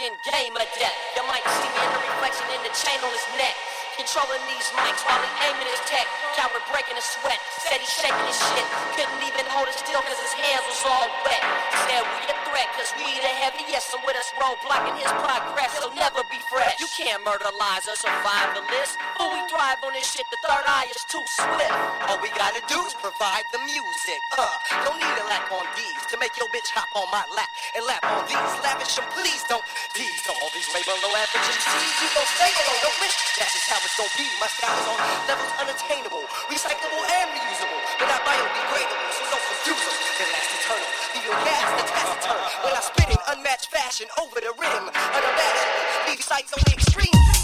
connection, game heaviest. And with us roadblocking his progress, he'll never be fresh. You can't murderize or survive the list. But we thrive on this shit. The third eye is too swift. All we gotta do is provide the music. Uh, don't need a lack on these to make your bitch hop on my lap and lap on these. Lavish them, please don't tease all these way below average MCs. You gon' stay below, don't wish. That's just how it's gon' be. My style is on levels unattainable, recyclable and reusable, but not biodegradable. So don't confuse them. They last your gas the taciturn. When I spit in unmatched fashion over the rim. unimaginable. Leave sights on the extreme.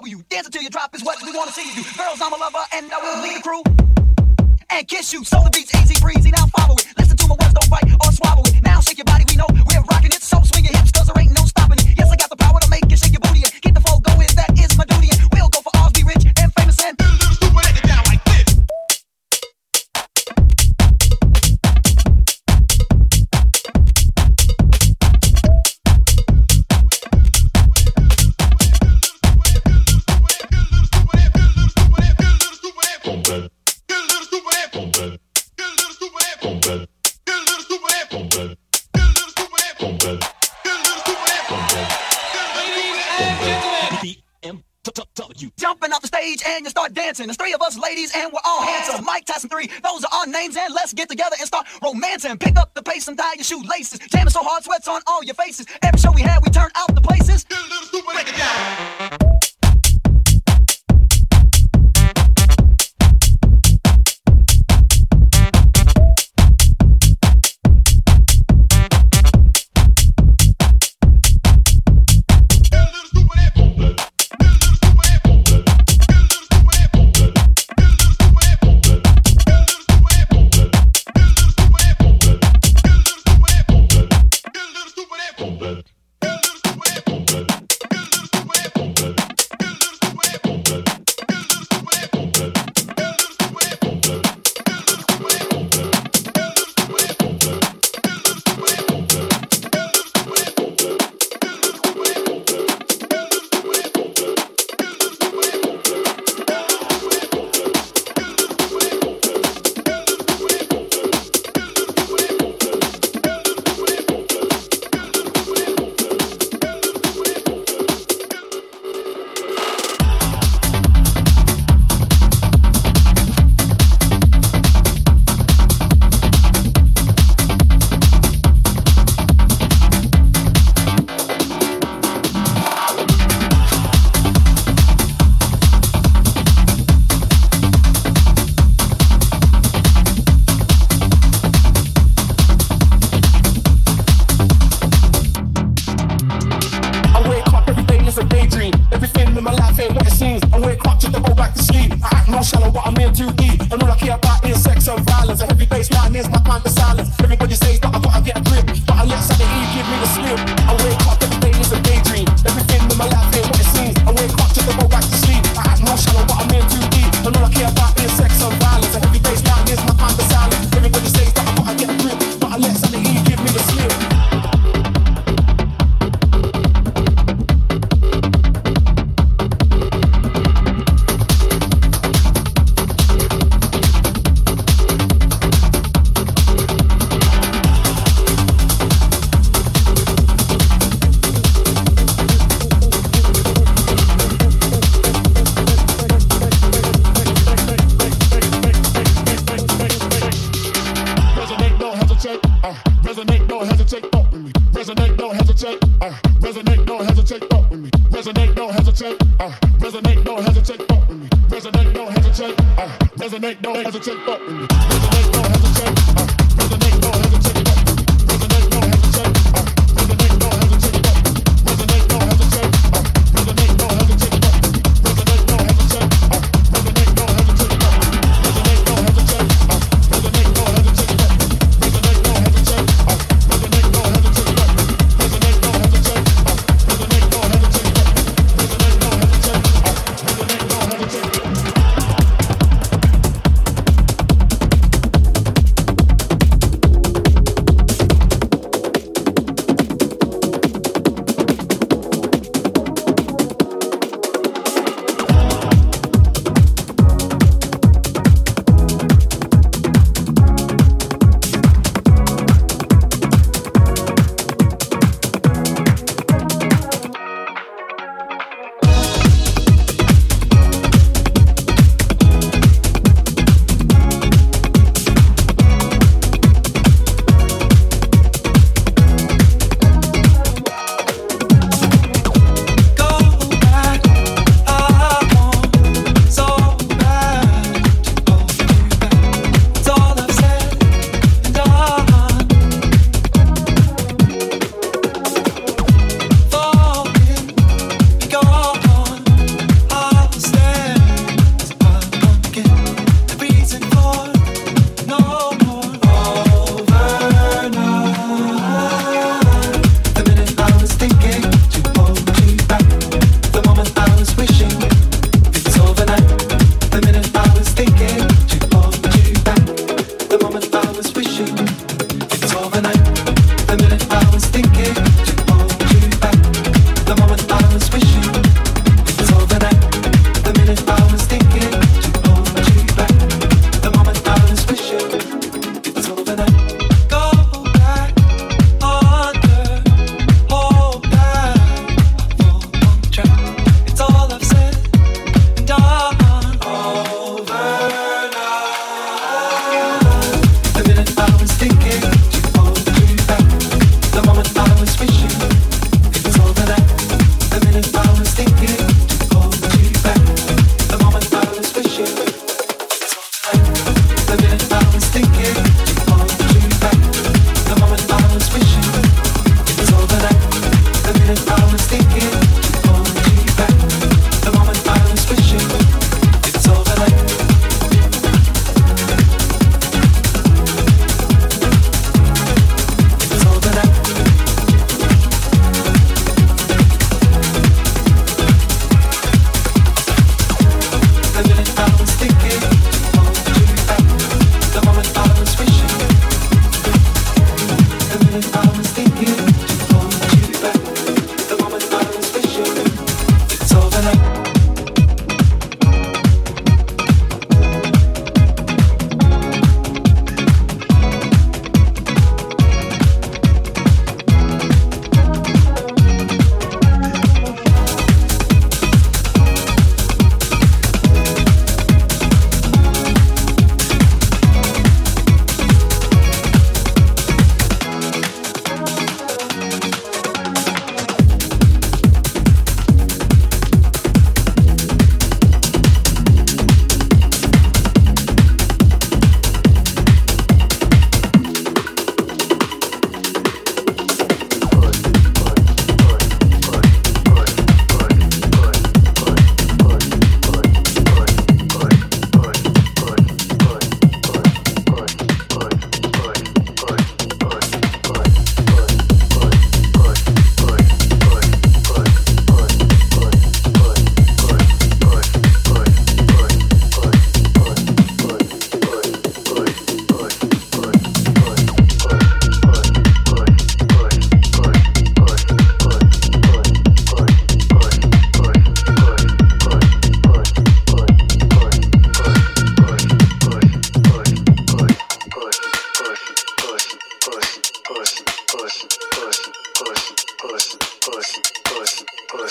W. Dance until you drop is what we wanna see you do. Girls, I'm a lover and I will lead the crew and kiss you. So the beat's easy breezy. Now follow it. Listen to my words, don't bite or swallow it. Now shake your body. We know we're dancing. There's three of us ladies and we're all handsome. Mike Tyson 3, those are our names and let's get together and start romancing. Pick up the pace and dye your shoelaces. Jamming so hard, sweats on all your faces. Every show we had, we turned out the places. Get a little stupid, break it down.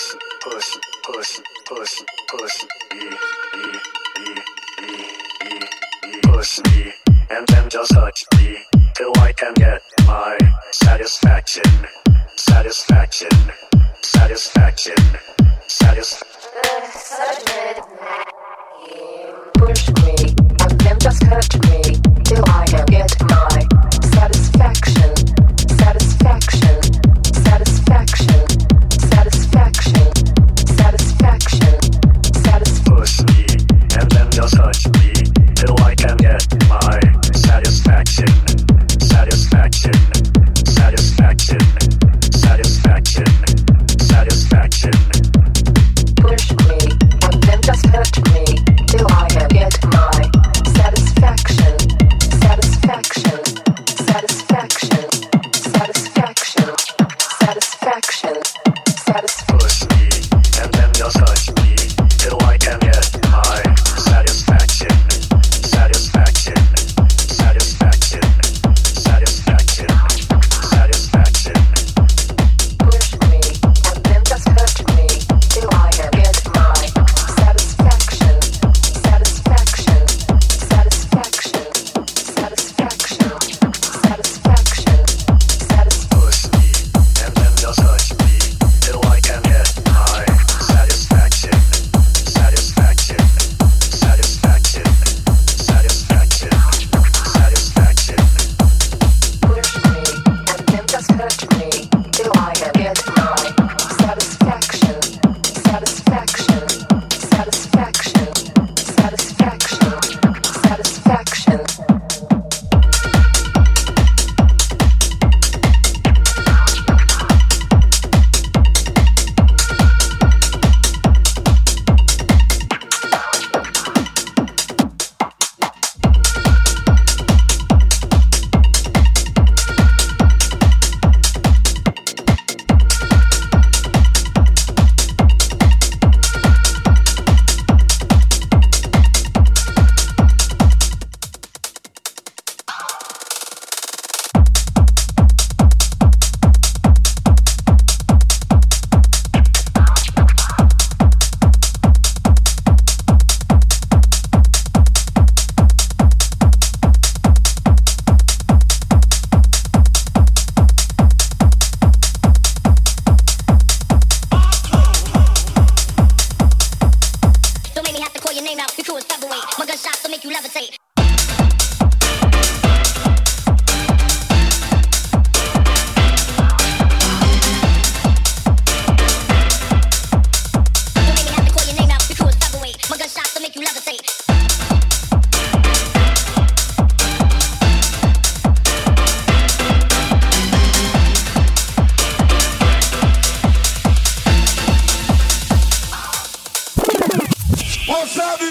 push, push, push, push, push, e, e, e, e, e, e, me, and then just touch me till I can get my satisfaction, satisfaction, satisfaction, satisfaction. Push me, and then just hurt me till I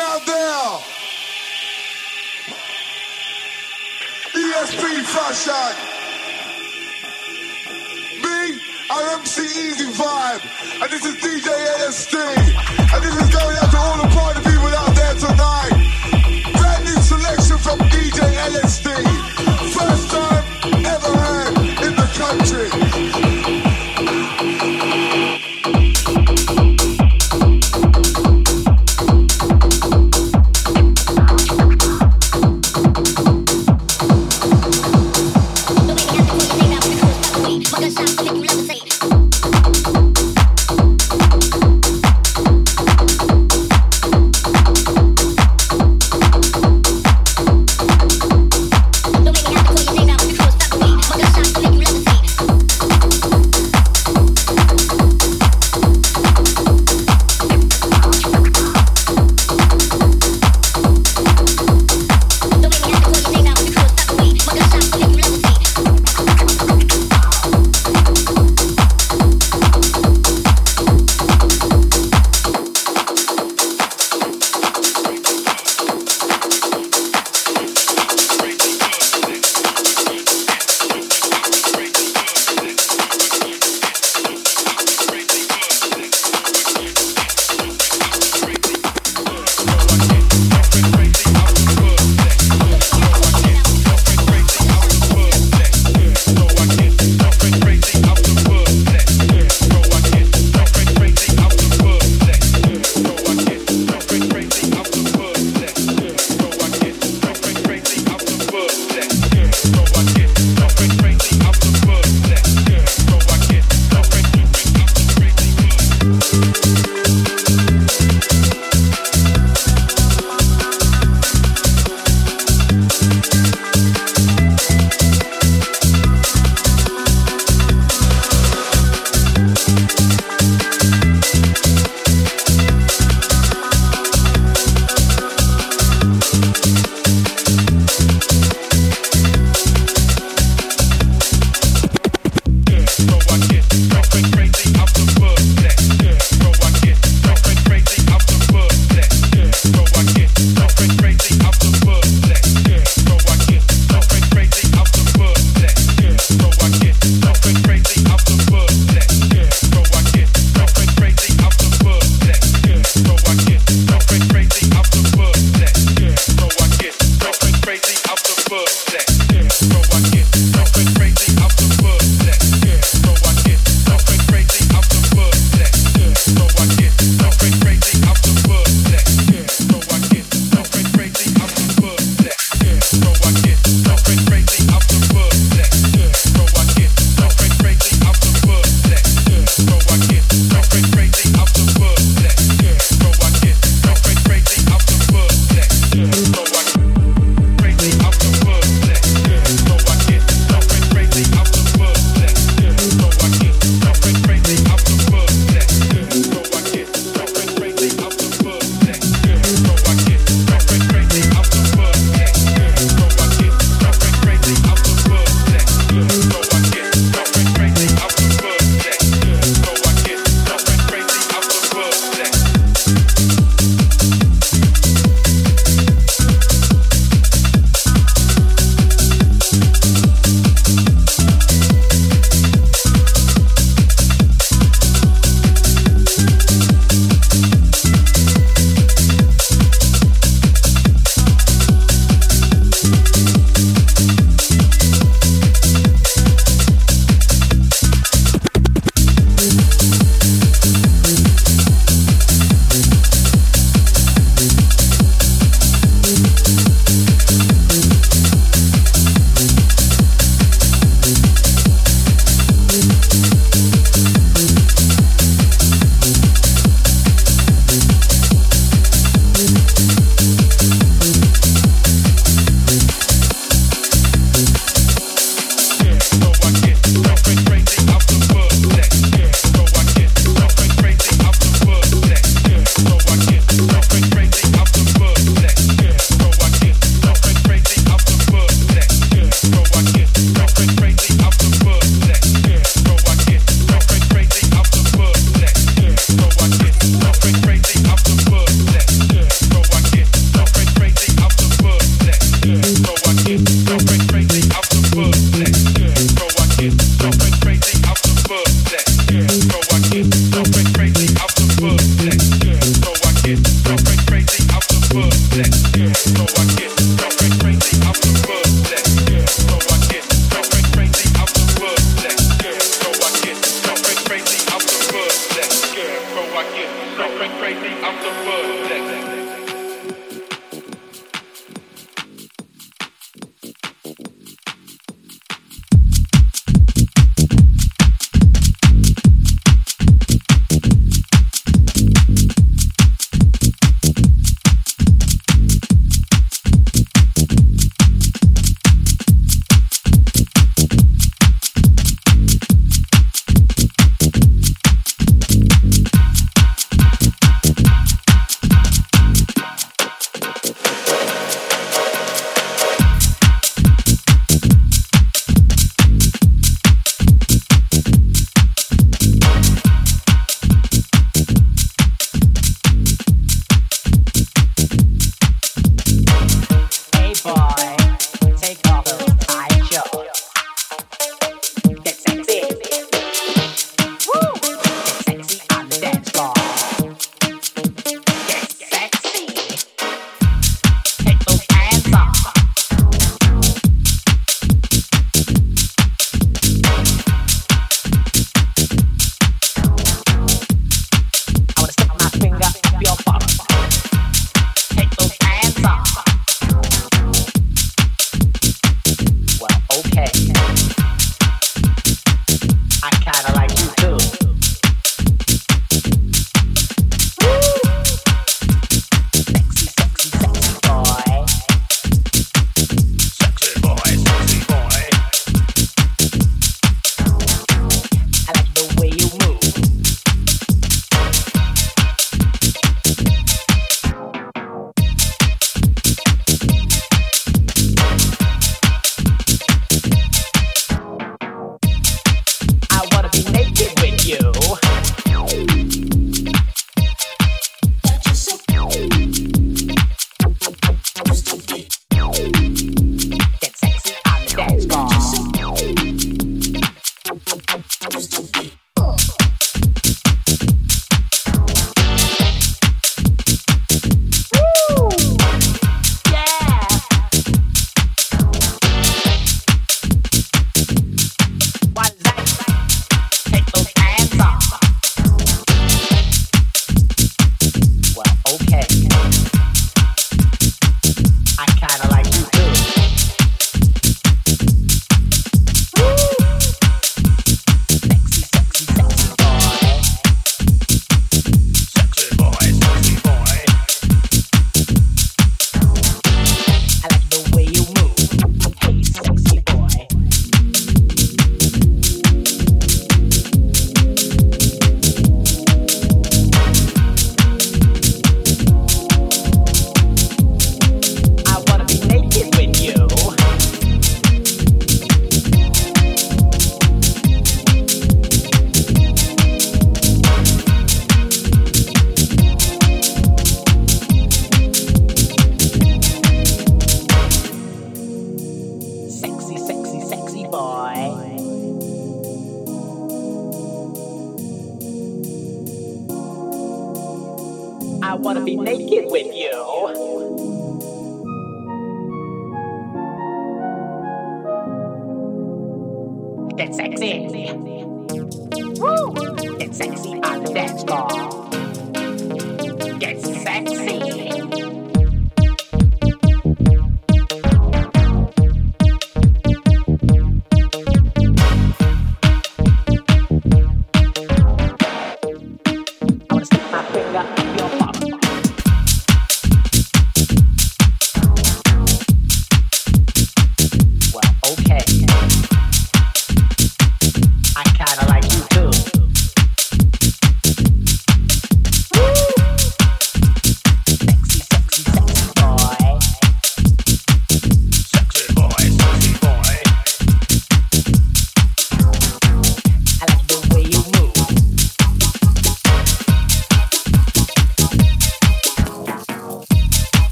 out there. ESP fashion. Me, I'm MC Easy Vibe. And this is DJ LSD. And this is going out.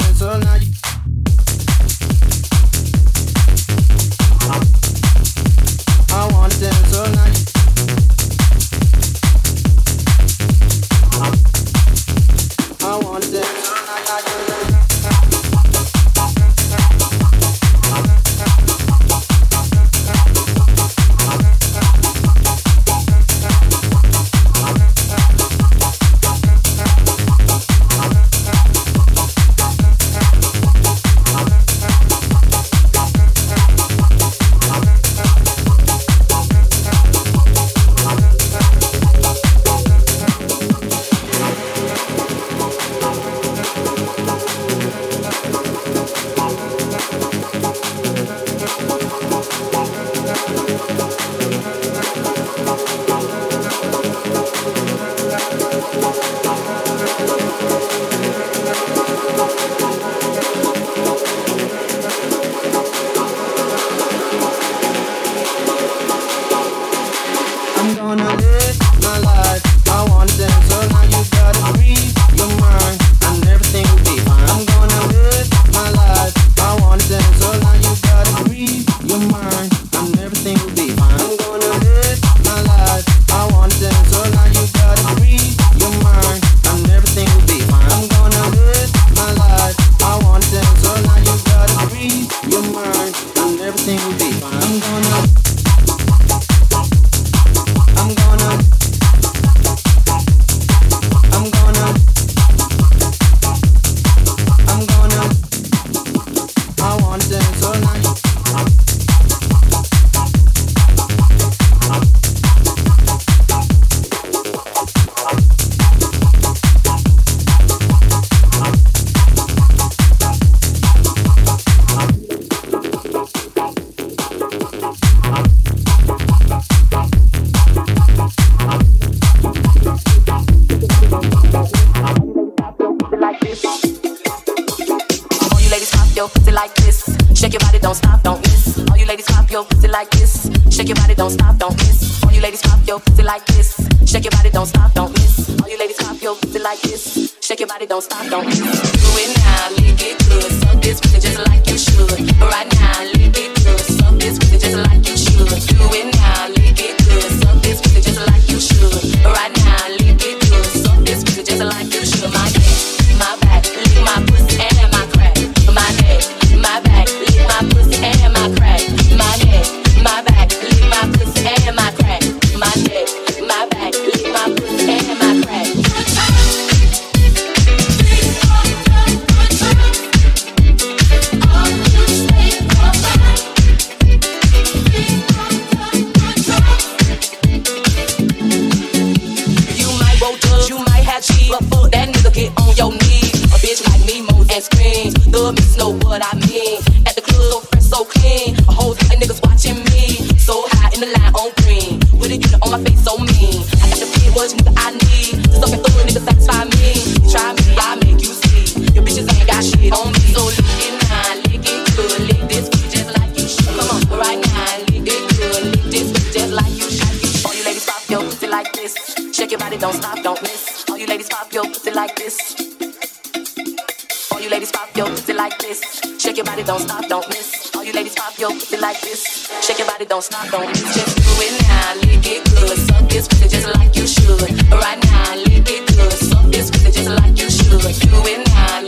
So all night. So high in the line on green. With a unit on my face, so mean. I got the big what nigga I need. Just up and through nigga satisfy me. Try me, I make you see. Your bitches ain't got shit on me. So lick it now, lick it good, lick this bitch just like you should. Come on, right now, lick it good, lick this bitch just like you should. All you ladies pop your pussy like this. Shake your body, don't stop, don't miss. All you ladies pop your pussy like this. All you ladies pop your pussy like this. Shake your body, don't stop like this. Shake your body, don't stop, don't miss. Just do it now, lick it good. Suck this pussy just like you should. Right now, lick it good. Suck this pussy just like you should. Do it now,